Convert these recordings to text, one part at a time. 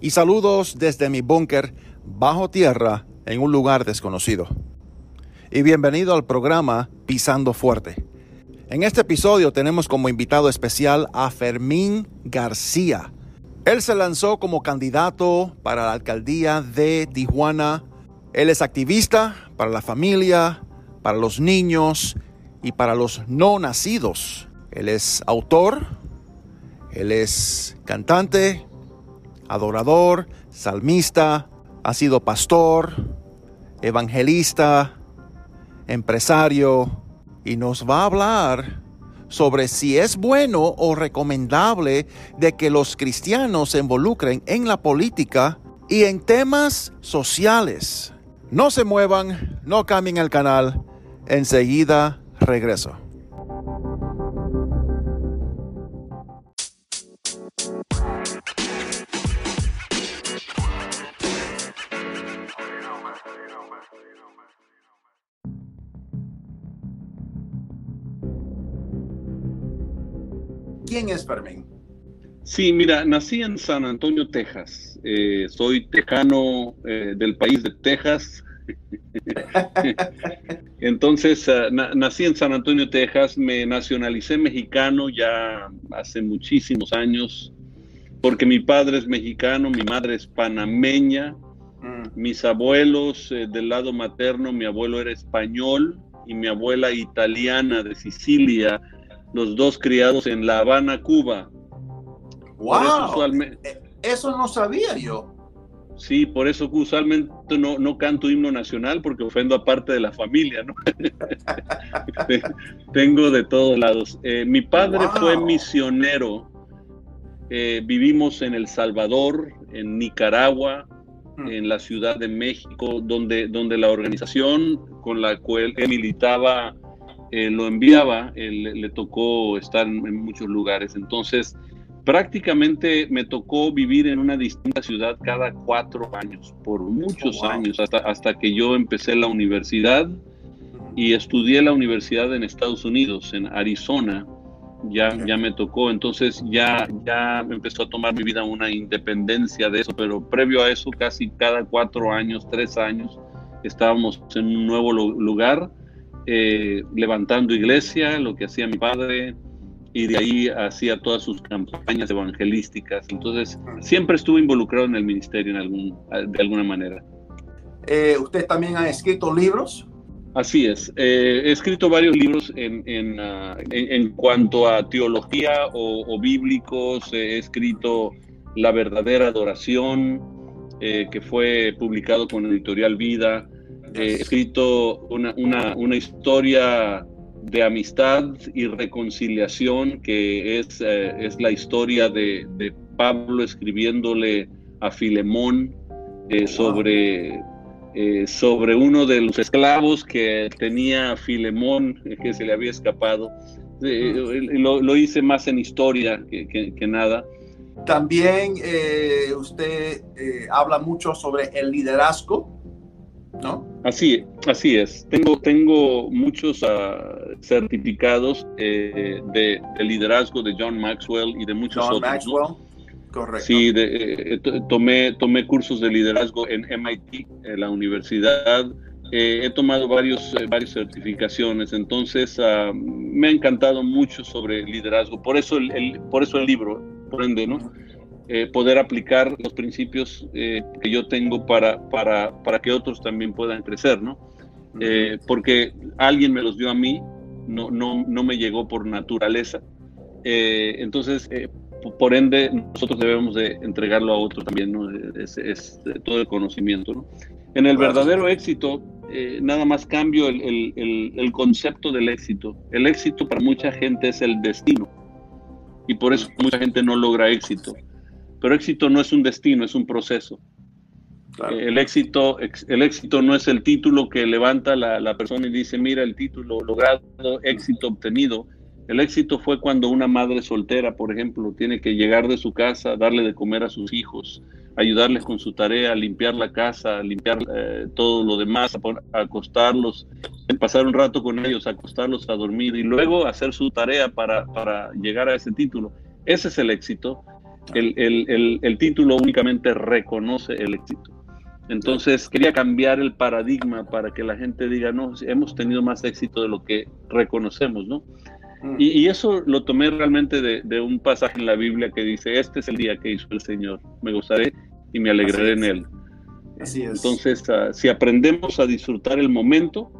y saludos desde mi búnker bajo tierra en un lugar desconocido. Y bienvenido al programa Pisando Fuerte. En este episodio tenemos como invitado especial a Fermín García. Él se lanzó como candidato para la alcaldía de Tijuana. Él es activista para la familia, para los niños y para los no nacidos. Él es autor, él es cantante, adorador, salmista, ha sido pastor, evangelista, empresario y nos va a hablar sobre si es bueno o recomendable de que los cristianos se involucren en la política y en temas sociales. No se muevan, no cambien el canal, enseguida regreso. ¿Quién es Fermín? Sí, mira, nací en San Antonio, Texas. Eh, soy tejano eh, del país de Texas. Entonces, uh, na nací en San Antonio, Texas. Me nacionalicé mexicano ya hace muchísimos años, porque mi padre es mexicano, mi madre es panameña. Mm. Mis abuelos eh, del lado materno, mi abuelo era español y mi abuela italiana de Sicilia los dos criados en La Habana, Cuba. ¡Wow! Eso, eso, no sabía yo. Sí, por eso usualmente no, no canto himno nacional porque ofendo a parte de la familia, ¿no? Tengo de todos lados. Eh, mi padre wow. fue misionero. Eh, vivimos en El Salvador, en Nicaragua, hmm. en la Ciudad de México, donde, donde la organización con la cual él militaba eh, lo enviaba, él, le tocó estar en, en, muchos lugares. Entonces, prácticamente me tocó vivir en una distinta ciudad cada cuatro años, por muchos oh, wow. años, hasta, hasta que yo empecé la universidad y estudié la universidad en Estados Unidos, en Arizona. Ya, ya me tocó, entonces ya, ya empezó a tomar mi vida una independencia de eso, pero previo a eso, casi cada cuatro años, tres años, estábamos en un nuevo lugar eh, levantando iglesia, lo que hacía mi padre, y de ahí hacía todas sus campañas evangelísticas. Entonces, siempre estuve involucrado en el ministerio en algún, de alguna manera. Eh, ¿Usted también ha escrito libros? Así es. Eh, he escrito varios libros en, en, uh, en, en cuanto a teología o, o bíblicos. he escrito La verdadera adoración, eh, que fue publicado con Editorial Vida he escrito una, una, una, historia de amistad y reconciliación que es, eh, es la historia de, de, Pablo escribiéndole a Filemón eh, sobre, eh, sobre uno de los esclavos que tenía Filemón que se le había escapado. Lo, lo, hice más en historia que, que, que nada. También usted habla mucho sobre el liderazgo ¿no? Así, así es. Tengo, tengo muchos uh, certificados eh, de, de, liderazgo de John Maxwell y de muchos John otros. Maxwell. Correcto. Sí, de, eh, tomé, tomé cursos de liderazgo en MIT, en la universidad. Eh, he tomado varios, varias certificaciones, entonces uh, me ha encantado mucho sobre liderazgo. Por eso el, el, por eso el libro, por ende, ¿no? Eh, poder aplicar los principios eh, que yo tengo para, para, para, que otros también puedan crecer, ¿no? Eh, porque alguien me los dio a mí, no, no, no me llegó por naturaleza. Entonces, por ende, nosotros debemos de entregarlo a otro también, ¿no? Es, es todo el conocimiento, ¿no? En el verdadero éxito, nada más cambio el, el, el, el concepto del éxito. El éxito para mucha gente es el destino y por eso mucha gente no logra éxito pero éxito no es un destino, es un proceso. El, éxito, el éxito no es el título que levanta la, la, persona y dice, mira el título logrado, éxito obtenido. El éxito fue cuando una madre soltera, por ejemplo, tiene que llegar de su casa, darle de comer a sus hijos, ayudarles con su tarea, limpiar la casa, limpiar eh, todo lo demás, acostarlos, pasar un rato con ellos, acostarlos a dormir y luego hacer su tarea para, para llegar a ese título. Ese es el éxito. El, el, el, título únicamente reconoce el éxito. Entonces quería cambiar el paradigma para que la gente diga, no, hemos tenido más éxito de lo que reconocemos, ¿no? Mm. Y, eso lo tomé realmente de, de, un pasaje en la Biblia que dice, este es el día que hizo el Señor, me gustaré y me alegraré en él. Así es. Entonces, uh, si aprendemos a disfrutar el momento,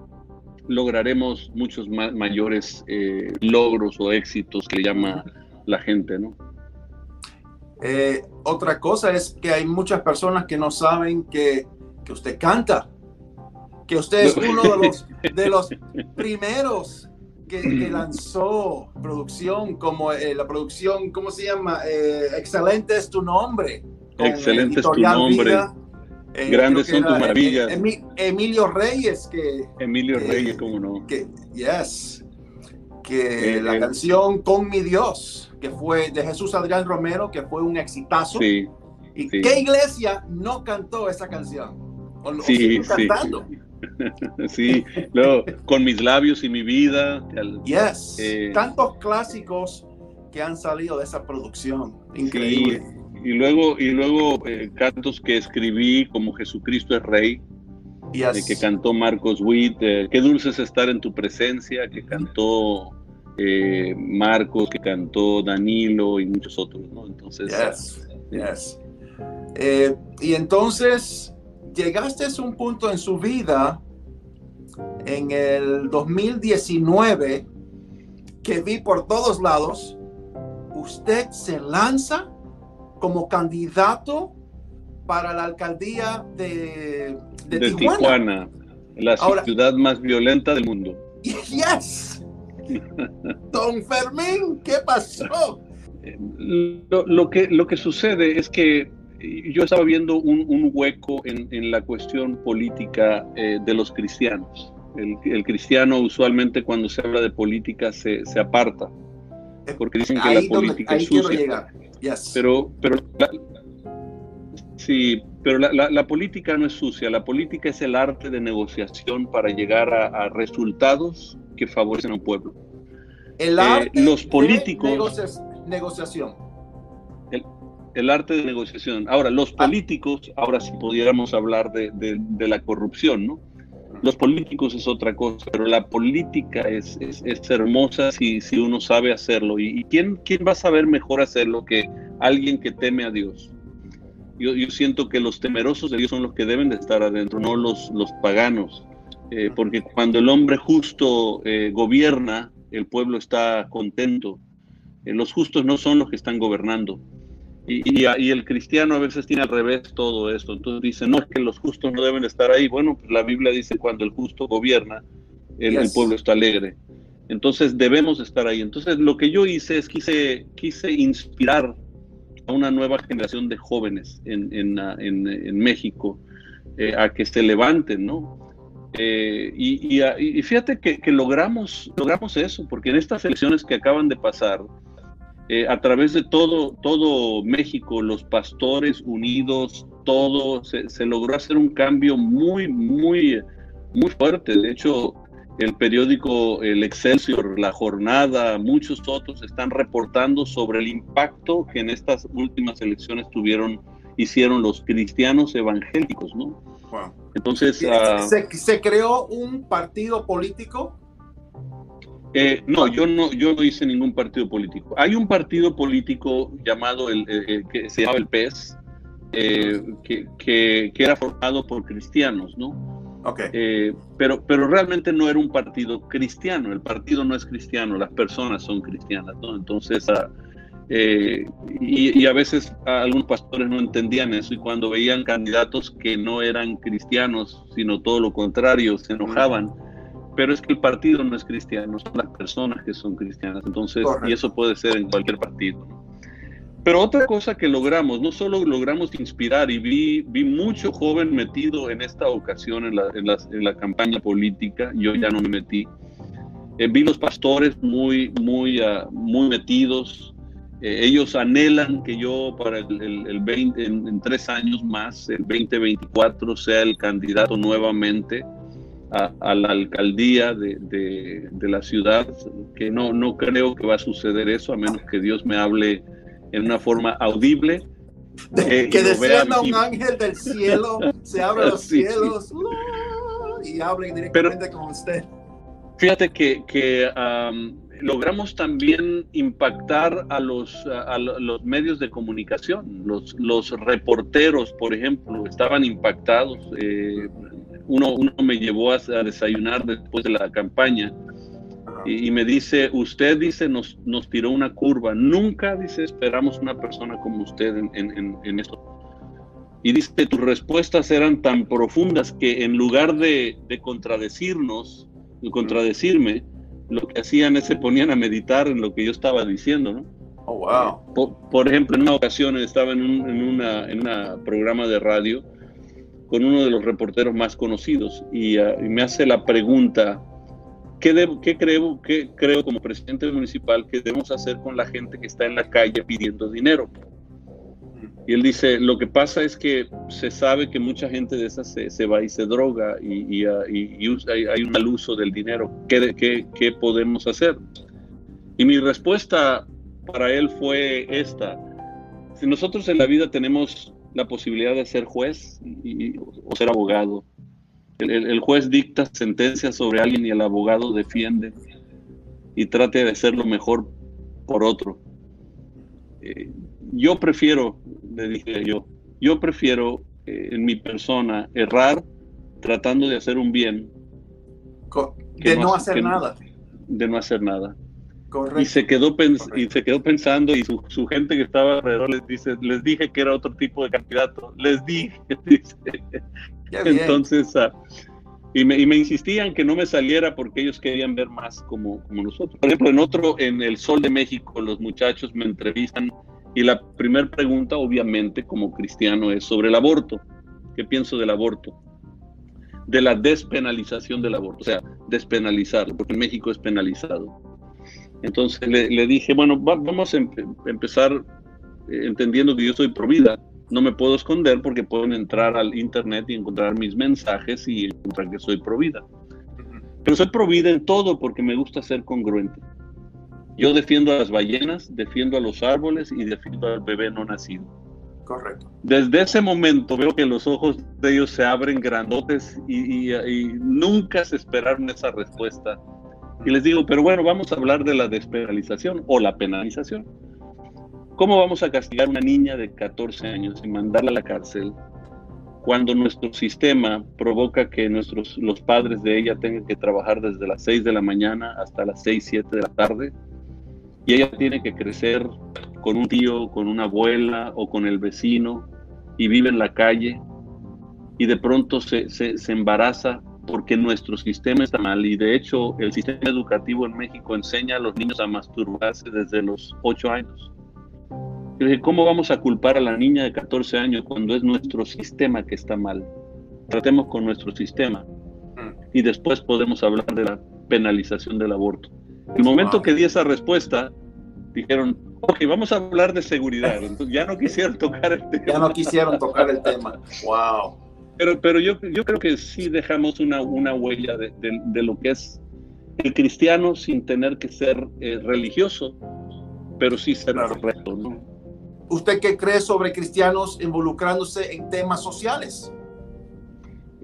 lograremos muchos ma mayores eh, logros o éxitos que llama la gente, ¿no? Eh, otra cosa es que hay muchas personas que no saben que, que usted canta, que usted es uno de los, de los primeros que, lanzó producción, como eh, la producción, ¿cómo se llama? Eh, Excelente es tu nombre. Excelente es tu nombre. Grandes son tus maravillas. Emilio Reyes, que. Emilio Reyes, cómo no. Que, yes. Que la canción Con mi Dios que fue de Jesús Adrián Romero, que fue un exitazo. Sí, ¿Y qué iglesia no cantó esa canción? O, sí, sí. cantando. sí, luego, con mis labios y mi vida. Yes, eh, tantos clásicos que han salido de esa producción. Increíble. y luego, y luego eh, cantos que escribí como Jesucristo es Rey, yes. Eh, que cantó Marcos Witt, Qué dulce es estar en tu presencia, que cantó eh, Marcos que cantó, Danilo y muchos otros, ¿no? Entonces. Yes, yes. Eh, y entonces llegaste a un punto en su vida en el 2019 que vi por todos lados, usted se lanza como candidato para la alcaldía de, de, Tijuana. la ciudad más violenta del mundo. Yes, Don Fermín, ¿qué pasó? Lo, que, lo que sucede es que yo estaba viendo un, hueco en, la cuestión política eh, de los cristianos. El, cristiano usualmente cuando se habla de política se, aparta, porque dicen que la política es sucia. Pero, pero sí, pero la, política no es sucia, la política es el arte de negociación para llegar a resultados que favorecen a un pueblo. El eh, arte los políticos, de negociación. El, arte de negociación. Ahora, los ah. políticos, ahora si pudiéramos hablar de, de, la corrupción, ¿no? Los políticos es otra cosa, pero la política es, es, es hermosa si, si, uno sabe hacerlo. ¿Y, quién, quién va a saber mejor hacerlo que alguien que teme a Dios? Yo, yo, siento que los temerosos de Dios son los que deben de estar adentro, no los, los paganos. Eh, porque cuando el hombre justo eh, gobierna, el pueblo está contento. Eh, los justos no son los que están gobernando. Y, y, el cristiano a veces tiene al revés todo esto. Entonces dice, no, es que los justos no deben estar ahí. Bueno, pues la Biblia dice, cuando el justo gobierna, el, pueblo está alegre. Entonces debemos estar ahí. Entonces lo que yo hice es quise, quise inspirar a una nueva generación de jóvenes en, en, en, México a que se levanten, ¿no? Eh, y, fíjate que, logramos, logramos eso, porque en estas elecciones que acaban de pasar, eh, a través de todo, todo México, los pastores unidos, todo, se, logró hacer un cambio muy, muy, muy fuerte. De hecho, el periódico El Excelsior, La Jornada, muchos otros están reportando sobre el impacto que en estas últimas elecciones tuvieron, hicieron los cristianos evangélicos, ¿no? Entonces. Ah, ¿Se, creó un partido político? Eh, no, yo no, yo no hice ningún partido político. Hay un partido político llamado el, que se llama el PES, eh, que, que, era formado por cristianos, ¿no? Okay. Eh, pero, pero realmente no era un partido cristiano. El partido no es cristiano, las personas son cristianas, ¿no? Entonces. Uh, eh, y, a veces algunos pastores no entendían eso y cuando veían candidatos que no eran cristianos, sino todo lo contrario, se enojaban. Pero es que el partido no es cristiano, son las personas que son cristianas. Entonces, y eso puede ser en cualquier partido. Pero otra cosa que logramos, no solo logramos inspirar, y vi, vi mucho joven metido en esta ocasión en la, en la, campaña política, yo ya no me metí, eh, vi los pastores muy, muy, uh, muy metidos, eh, ellos anhelan que yo para el, el, 20, en, tres años más, el 2024, sea el candidato nuevamente a, a la alcaldía de, de, de, la ciudad, que no, no creo que va a suceder eso, a menos que Dios me hable en una forma audible. Eh, que descienda un ángel del cielo, se abran los cielos y hable directamente con usted. Fíjate que, que logramos también impactar a los, a los medios de comunicación. Los, los reporteros, por ejemplo, estaban impactados. Eh, uno, uno me llevó a, a desayunar después de la campaña y, me dice, usted dice, nos, nos tiró una curva, nunca dice, esperamos una persona como usted en, en, en esto. Y dice, tus respuestas eran tan profundas que en lugar de, de contradecirnos, de contradecirme, lo que hacían es se ponían a meditar en lo que yo estaba diciendo, ¿no? Oh, wow. Por, ejemplo, en una ocasión estaba en un en una, en una programa de radio con uno de los reporteros más conocidos y, uh, y me hace la pregunta, ¿Qué, creo, qué creo como presidente municipal que debemos hacer con la gente que está en la calle pidiendo dinero? Y él dice, lo que pasa es que se sabe que mucha gente de esas se, va y se droga y, ah, hay, un mal uso del dinero. ¿Qué, podemos hacer? Y mi respuesta para él fue esta. Si nosotros en la vida tenemos la posibilidad de ser juez o ser abogado, el, juez dicta sentencia sobre alguien y el abogado defiende y trate de hacer lo mejor por otro. Eh, yo prefiero, le dije yo, yo prefiero eh, en mi persona errar tratando de hacer un bien. De no, hacer nada. De no hacer nada. Y se quedó y se quedó pensando y su, gente que estaba alrededor les dice, les dije que era otro tipo de candidato, les dije, dice. Entonces, ah, y, me, y, me, insistían que no me saliera porque ellos querían ver más como, como nosotros. Por ejemplo, en otro, en el Sol de México, los muchachos me entrevistan y la primera pregunta, obviamente, como cristiano, es sobre el aborto. ¿Qué pienso del aborto? De la despenalización del aborto, o sea, despenalizarlo, porque en México es penalizado. Entonces le, dije, bueno, vamos a empezar eh, entendiendo que yo soy pro vida no me puedo esconder porque pueden entrar al internet y encontrar mis mensajes y encontrar que soy pro vida. Pero soy pro vida en todo porque me gusta ser congruente. Yo defiendo a las ballenas, defiendo a los árboles y defiendo al bebé no nacido. Correcto. Desde ese momento veo que los ojos de ellos se abren grandotes y, y nunca se esperaron esa respuesta. Y les digo, pero bueno, vamos a hablar de la despenalización o la penalización. ¿Cómo vamos a castigar a una niña de 14 años y mandarla a la cárcel cuando nuestro sistema provoca que nuestros, los padres de ella tengan que trabajar desde las 6 de la mañana hasta las 6, 7 de la tarde? Y ella tiene que crecer con un tío, con una abuela o con el vecino y vive en la calle y de pronto se, se, se embaraza porque nuestro sistema está mal y de hecho el sistema educativo en México enseña a los niños a masturbarse desde los 8 años. ¿cómo vamos a culpar a la niña de 14 años cuando es nuestro sistema que está mal? Tratemos con nuestro sistema y después podemos hablar de la penalización del aborto. El momento que di esa respuesta, dijeron, ok, vamos a hablar de seguridad. Entonces ya no quisieron tocar el tema. Ya no quisieron tocar el tema. Wow. Pero, pero yo, yo creo que sí dejamos una, una huella de, de, lo que es el cristiano sin tener que ser eh, religioso, pero sí ser claro. correcto, ¿no? ¿Usted qué cree sobre cristianos involucrándose en temas sociales?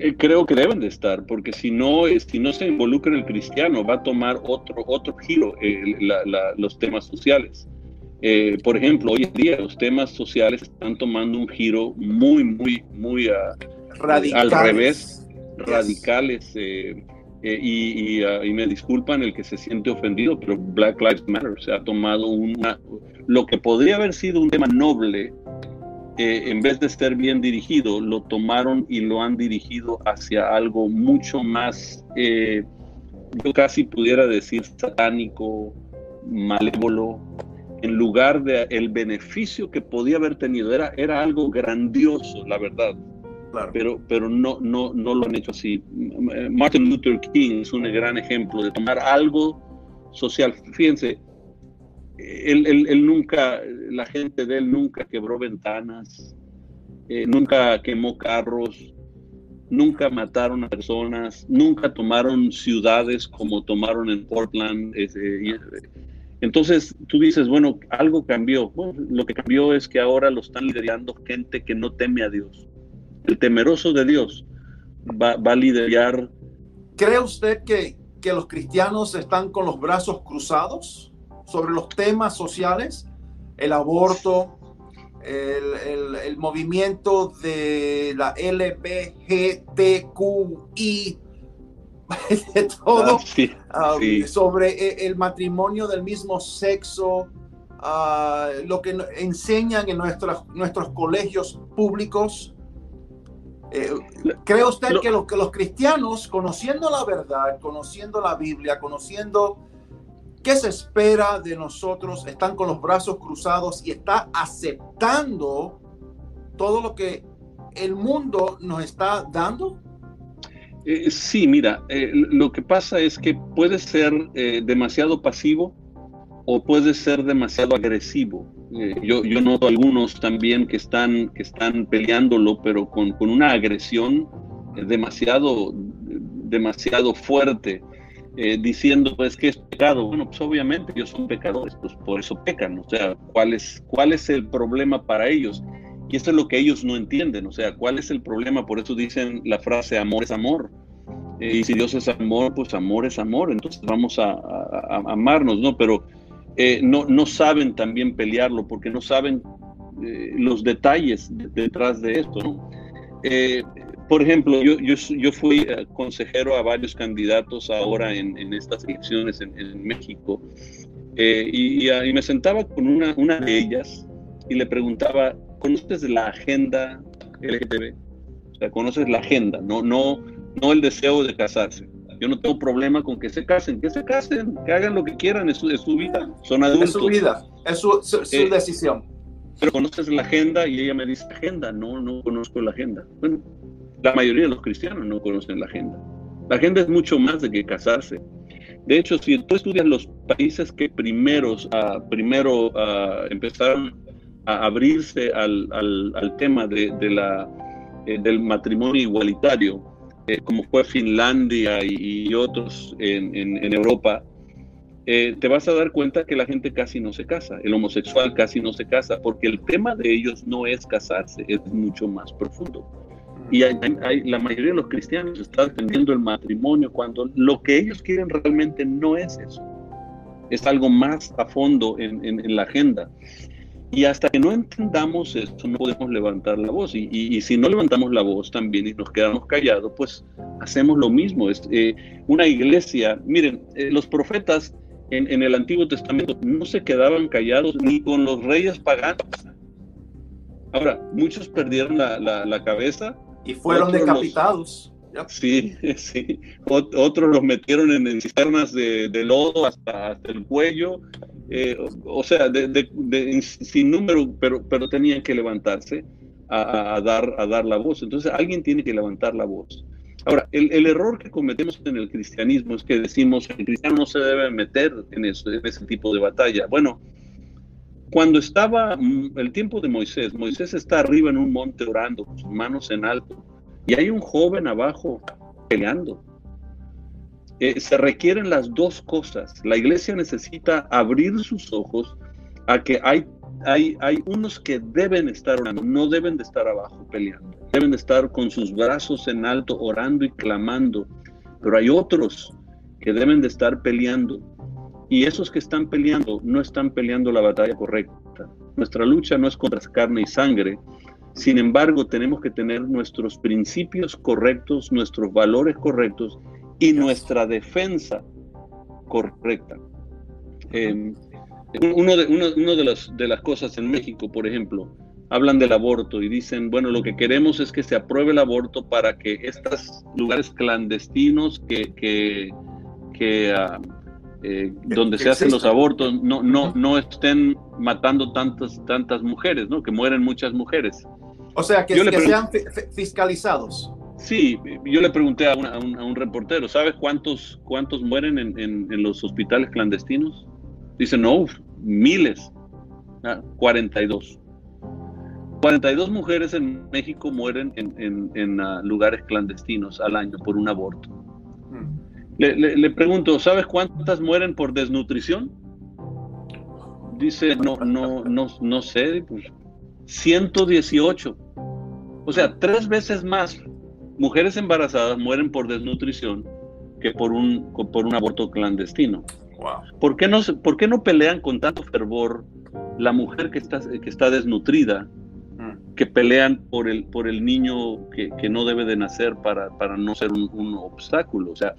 Eh, creo que deben de estar, porque si no, si no se involucra el cristiano, va a tomar otro, otro giro eh, los temas sociales. Eh, por ejemplo, hoy en día los temas sociales están tomando un giro muy, muy, muy al revés, radicales. y, uh, y, me disculpan el que se siente ofendido, pero Black Lives Matter se ha tomado una, lo que podría haber sido un tema noble, eh, en vez de estar bien dirigido, lo tomaron y lo han dirigido hacia algo mucho más, eh, yo casi pudiera decir satánico, malévolo, en lugar de el beneficio que podía haber tenido. Era, era algo grandioso, la verdad. Pero, pero no, no, no lo han hecho así. Martin Luther King es un gran ejemplo de tomar algo social. Fíjense, él, él, nunca, la gente de él nunca quebró ventanas, eh, nunca quemó carros, nunca mataron a personas, nunca tomaron ciudades como tomaron en Portland. entonces tú dices, bueno, algo cambió. lo que cambió es que ahora lo están liderando gente que no teme a Dios. El temeroso de Dios va, a liderar. ¿Cree usted que, que los cristianos están con los brazos cruzados sobre los temas sociales? El aborto, el, movimiento de la LBGTQI, de todo, ah, um, sobre e, el matrimonio del mismo sexo, ah, lo que enseñan en nuestros, nuestros colegios públicos. Eh, ¿Cree usted que, que los cristianos, conociendo la verdad, conociendo la Biblia, conociendo ¿Qué se espera de nosotros? Están con los brazos cruzados y está aceptando todo lo que el mundo nos está dando. Eh, sí, mira, eh, lo que pasa es que puede ser eh, demasiado pasivo o puede ser demasiado agresivo. yo, yo noto algunos también que están, que están peleándolo, pero con, con una agresión demasiado, demasiado fuerte. Eh, diciendo pues que es pecado. Bueno, pues obviamente ellos son pecadores, pues por eso pecan. O sea, ¿cuál es, cuál es el problema para ellos? Y esto es lo que ellos no entienden. O sea, ¿cuál es el problema? Por eso dicen la frase amor es amor. Eh, y si Dios es amor, pues amor es amor. Entonces vamos a, amarnos, ¿no? Pero eh, no, no saben también pelearlo porque no saben los detalles detrás de esto, ¿no? Por ejemplo, yo, yo, yo, fui eh, consejero a varios candidatos ahora en, en estas elecciones en, México eh, y, y, me sentaba con una, una de ellas y le preguntaba, ¿conoces la agenda LGTB? O sea, ¿conoces la agenda? No, no, no el deseo de casarse. Yo no tengo problema con que se casen, que se casen, que hagan lo que quieran, es su, es su vida, son adultos. Es su vida, es su, su, eh, decisión. Pero conoces la agenda y ella me dice, agenda, no, no conozco la agenda. Bueno, la mayoría de los cristianos no conocen la agenda. La agenda es mucho más de que casarse. De hecho, si tú estudias los países que primeros, uh, primero uh, empezaron a abrirse al, al, tema de, de la, eh, del matrimonio igualitario, eh, como fue Finlandia y, y otros en, en, en Europa, eh, te vas a dar cuenta que la gente casi no se casa, el homosexual casi no se casa, porque el tema de ellos no es casarse, es mucho más profundo. Y hay, la mayoría de los cristianos están defendiendo el matrimonio cuando lo que ellos quieren realmente no es eso. Es algo más a fondo en, en, la agenda. Y hasta que no entendamos esto, no podemos levantar la voz. Y, y, si no levantamos la voz también y nos quedamos callados, pues hacemos lo mismo. Es, eh, una iglesia, miren, eh, los profetas en, en, el Antiguo Testamento no se quedaban callados ni con los reyes paganos. Ahora, muchos perdieron la, la, la cabeza y fueron decapitados. Sí, sí. otros los metieron en cisternas de, lodo hasta, el cuello. Eh, o sea, de, sin número, pero, pero tenían que levantarse a, dar, a dar la voz. Entonces alguien tiene que levantar la voz. Ahora, el, error que cometemos en el cristianismo es que decimos que el cristiano no se debe meter en, eso, en ese tipo de batalla. Bueno, cuando estaba mm, el tiempo de Moisés, Moisés está arriba en un monte orando, con sus manos en alto, y hay un joven abajo peleando. Eh, se requieren las dos cosas. La iglesia necesita abrir sus ojos a que hay, hay, hay unos que deben estar orando, no deben de estar abajo peleando, deben de estar con sus brazos en alto orando y clamando, pero hay otros que deben de estar peleando y esos que están peleando no están peleando la batalla correcta. Nuestra lucha no es contra carne y sangre. Sin embargo, tenemos que tener nuestros principios correctos, nuestros valores correctos y nuestra defensa correcta. Eh, uno de, uno, de, las, de las cosas en México, por ejemplo, hablan del aborto y dicen, bueno, lo que queremos es que se apruebe el aborto para que estos lugares clandestinos que, que, ah, eh, donde se hacen los abortos no, no, no estén matando tantas, tantas mujeres, ¿no? Que mueren muchas mujeres. O sea, que, sean fiscalizados. Sí, yo le pregunté a, un, reportero, ¿sabes cuántos, cuántos mueren en, los hospitales clandestinos? Dice, no, miles, 42. Ah, 42 mujeres en México mueren en, ah, lugares clandestinos al año por un aborto. Le, pregunto, ¿sabes cuántas mueren por desnutrición? Dice, no, no, no, no sé, 118. Pues, o sea, tres veces más mujeres embarazadas mueren por desnutrición que por un, por un aborto clandestino. ¿Por, qué no, ¿Por qué no pelean con tanto fervor la mujer que está, que está desnutrida, mm. que pelean por el, por el niño que, que no debe de nacer para, para no ser un, un, obstáculo? O sea,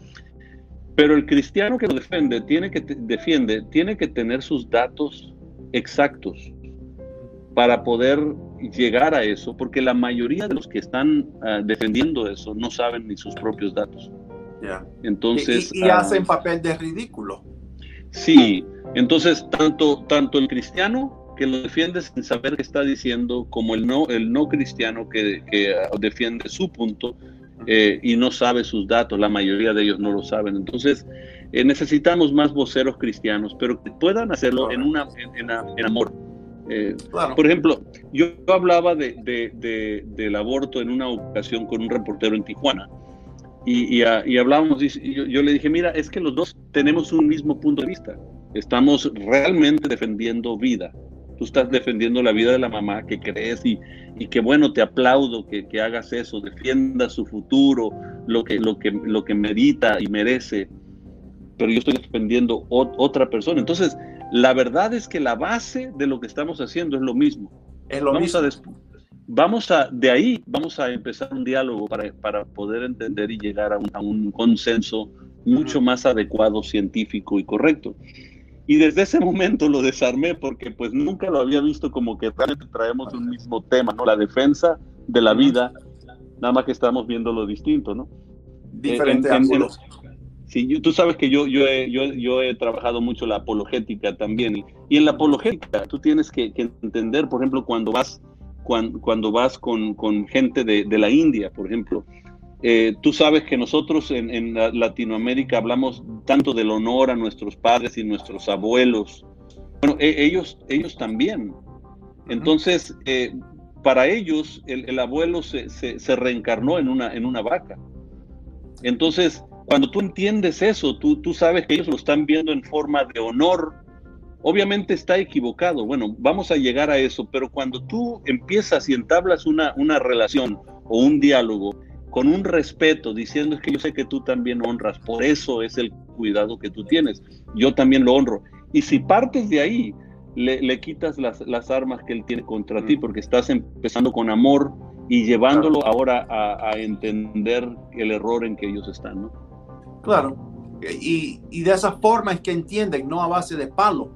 pero el cristiano que lo defiende tiene que, defiende, tiene que tener sus datos exactos para poder llegar a eso, porque la mayoría de los que están ah, defendiendo eso no saben ni sus propios datos. Entonces, y, ah, hacen papel de ridículo. Sí, entonces tanto, tanto el cristiano que lo defiende sin saber qué está diciendo, como el no, el no cristiano que, que ah, defiende su punto, eh, y no sabe sus datos, la mayoría de ellos no lo saben. Entonces, eh, necesitamos más voceros cristianos, pero que puedan hacerlo en, una, en, amor. Eh, por ejemplo, yo hablaba de, del aborto en una ocasión con un reportero en Tijuana y, y, hablábamos, y yo, le dije, mira, es que los dos tenemos un mismo punto de vista, estamos realmente defendiendo vida. Tú estás defendiendo la vida de la mamá que crees y, y que bueno, te aplaudo que, que, hagas eso, defienda su futuro, lo que, lo, que, lo que medita y merece, pero yo estoy defendiendo otra persona. Entonces, la verdad es que la base de lo que estamos haciendo es lo mismo. Es lo vamos mismo. A vamos a, de ahí vamos a empezar un diálogo para, para poder entender y llegar a un, a un consenso mucho más adecuado, científico y correcto. Y desde ese momento lo desarmé porque pues nunca lo había visto como que realmente traemos un mismo tema, ¿no? La defensa de la vida, nada más que estamos viendo lo distinto, ¿no? Diferente ángulos. Sí, tú sabes que yo, yo, he, yo, yo he trabajado mucho la apologética también. Y en la apologética tú tienes que, entender, por ejemplo, cuando vas, cuando, cuando vas con, con gente de, de la India, por ejemplo, eh, tú sabes que nosotros en, Latinoamérica hablamos tanto del honor a nuestros padres y nuestros abuelos. Bueno, e, ellos, ellos también. Entonces, eh, para ellos, el, abuelo se, reencarnó en una, en una vaca. Entonces, cuando tú entiendes eso, tú, tú sabes que ellos lo están viendo en forma de honor. Obviamente está equivocado. Bueno, vamos a llegar a eso, pero cuando tú empiezas y entablas una, una relación o un diálogo, con un respeto, diciendo es que yo sé que tú también honras, por eso es el cuidado que tú tienes, yo también lo honro. Y si partes de ahí, le, quitas las, las, armas que él tiene contra ti, mm. porque estás empezando con amor y llevándolo ahora a, entender el error en que ellos están, ¿no? Claro, y, y de esa forma es que entienden, no a base de palo.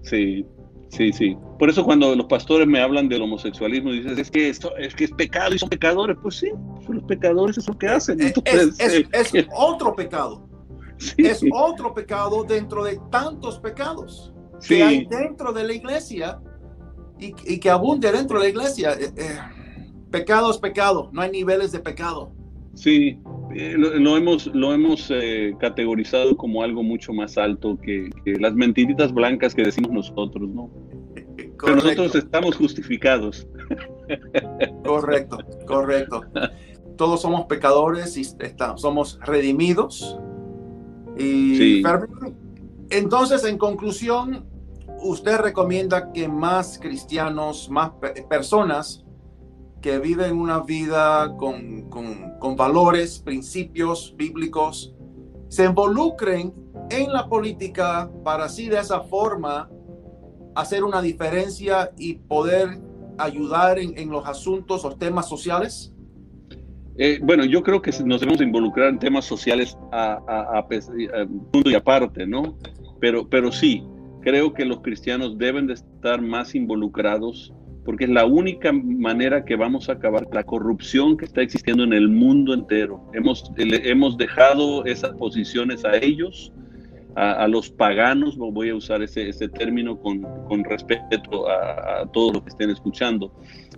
Sí, Sí, sí. Por eso cuando los pastores me hablan del homosexualismo, dices, es que esto es que es pecado y son pecadores. Pues sí, son los pecadores, es lo que hacen. es, es, otro pecado. Es otro pecado dentro de tantos pecados que hay dentro de la iglesia y, que abunde dentro de la iglesia. Eh, eh, pecado es pecado, no hay niveles de pecado. Sí, eh, lo, hemos, lo hemos categorizado como algo mucho más alto que, que, las mentiritas blancas que decimos nosotros, ¿no? Pero nosotros estamos justificados. Correcto, correcto. Todos somos pecadores y estamos, somos redimidos. Y entonces, en conclusión, usted recomienda que más cristianos, más personas que viven una vida con, con, con valores, principios bíblicos, se involucren en la política para así de esa forma hacer una diferencia y poder ayudar en, los asuntos o temas sociales? Eh, bueno, yo creo que nos debemos involucrar en temas sociales a, y aparte, ¿no? Pero, pero sí, creo que los cristianos deben de estar más involucrados porque es la única manera que vamos a acabar la corrupción que está existiendo en el mundo entero. Hemos, hemos dejado esas posiciones a ellos a, los paganos, voy a usar ese, ese término con, con respeto a, todos los que estén escuchando,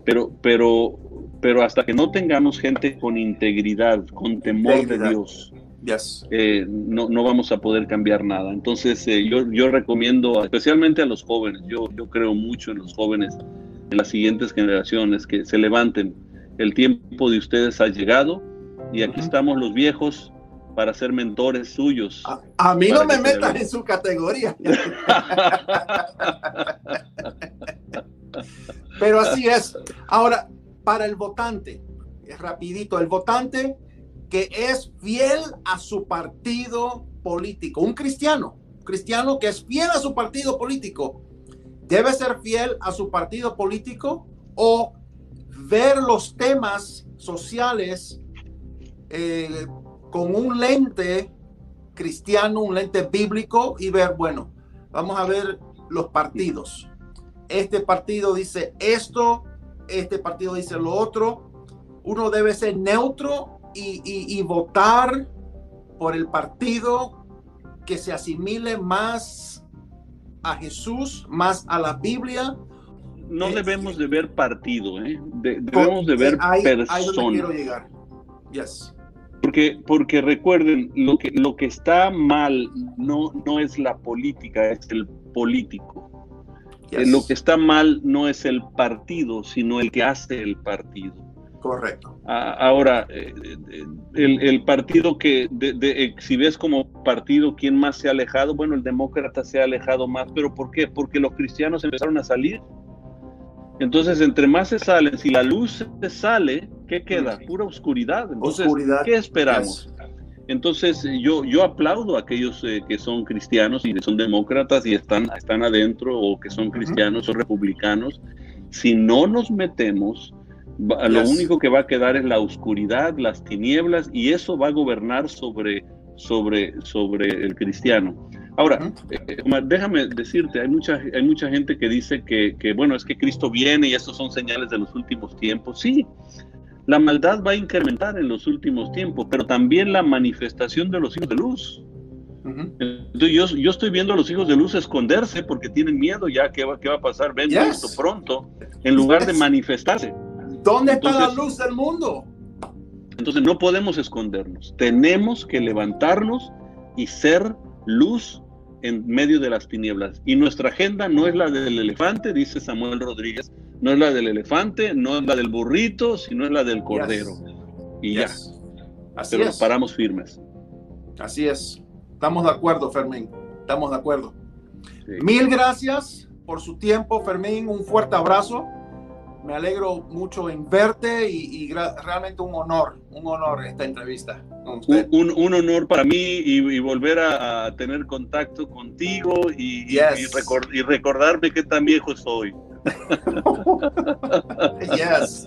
pero, pero, pero hasta que no tengamos gente con integridad, con temor de Dios, eh, no, no, vamos a poder cambiar nada. Entonces eh, yo, yo recomiendo especialmente a los jóvenes, yo, yo creo mucho en los jóvenes, en las siguientes generaciones, que se levanten. El tiempo de ustedes ha llegado y aquí estamos los viejos para ser mentores suyos. A, mí no me metas en su categoría. Pero así es. Ahora, para el votante, rapidito, el votante que es fiel a su partido político, un cristiano, cristiano que es fiel a su partido político, debe ser fiel a su partido político o ver los temas sociales eh, con un lente cristiano, un lente bíblico y ver, bueno, vamos a ver los partidos. Este partido dice esto, este partido dice lo otro. Uno debe ser neutro y, votar por el partido que se asimile más a Jesús, más a la Biblia. No debemos de ver partido, ¿eh? debemos de ver personas. llegar. Yes. Porque, porque recuerden, lo que, lo que está mal no, no es la política, es el político. Eh, lo que está mal no es el partido, sino el que hace el partido. Correcto. ahora, eh, eh, el, partido que, de, si ves como partido, ¿quién más se ha alejado? Bueno, el demócrata se ha alejado más, pero ¿por qué? Porque los cristianos empezaron a salir. Entonces, entre más se salen, si la luz se sale, ¿qué queda? Pura oscuridad. Entonces, ¿qué esperamos? Entonces, yo, yo aplaudo a aquellos eh, que son cristianos y que son demócratas y están, están adentro o que son cristianos o republicanos. Si no nos metemos, lo único que va a quedar es la oscuridad, las tinieblas y eso va a gobernar sobre, sobre, sobre el cristiano. Ahora, eh, déjame decirte, hay mucha, hay mucha gente que dice que, que, bueno, es que Cristo viene y estos son señales de los últimos tiempos. Sí, la maldad va a incrementar en los últimos tiempos, pero también la manifestación de los hijos de luz. Entonces yo, yo, estoy viendo a los hijos de luz esconderse porque tienen miedo ya que va, qué va a pasar, ven esto pronto, en lugar de manifestarse. ¿Dónde está la luz del mundo? Entonces no podemos escondernos, tenemos que levantarnos y ser luz en medio de las tinieblas. Y nuestra agenda no es la del elefante, dice Samuel Rodríguez, no es la del elefante, no es la del burrito, sino es la del cordero. Y ya. Así Pero paramos firmes. Así es. Estamos de acuerdo, Fermín. Estamos de acuerdo. Mil gracias por su tiempo, Fermín. Un fuerte abrazo. Me alegro mucho en verte y, realmente un honor, un honor esta entrevista. Un, un, honor para mí y, volver a, tener contacto contigo y, y recordarme que tan viejo soy. yes.